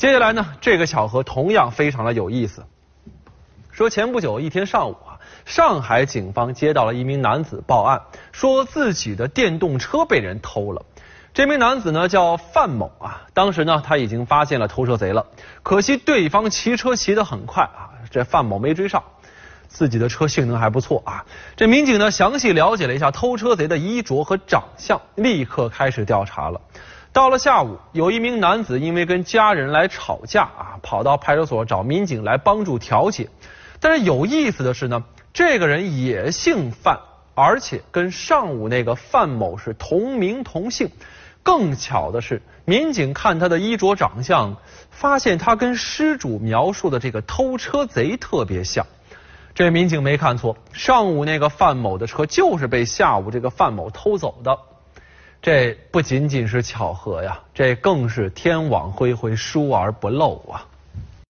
接下来呢，这个巧合同样非常的有意思。说前不久一天上午啊，上海警方接到了一名男子报案，说自己的电动车被人偷了。这名男子呢叫范某啊，当时呢他已经发现了偷车贼了，可惜对方骑车骑得很快啊，这范某没追上。自己的车性能还不错啊，这民警呢详细了解了一下偷车贼的衣着和长相，立刻开始调查了。到了下午，有一名男子因为跟家人来吵架啊，跑到派出所找民警来帮助调解。但是有意思的是呢，这个人也姓范，而且跟上午那个范某是同名同姓。更巧的是，民警看他的衣着长相，发现他跟失主描述的这个偷车贼特别像。这民警没看错，上午那个范某的车就是被下午这个范某偷走的。这不仅仅是巧合呀，这更是天网恢恢，疏而不漏啊。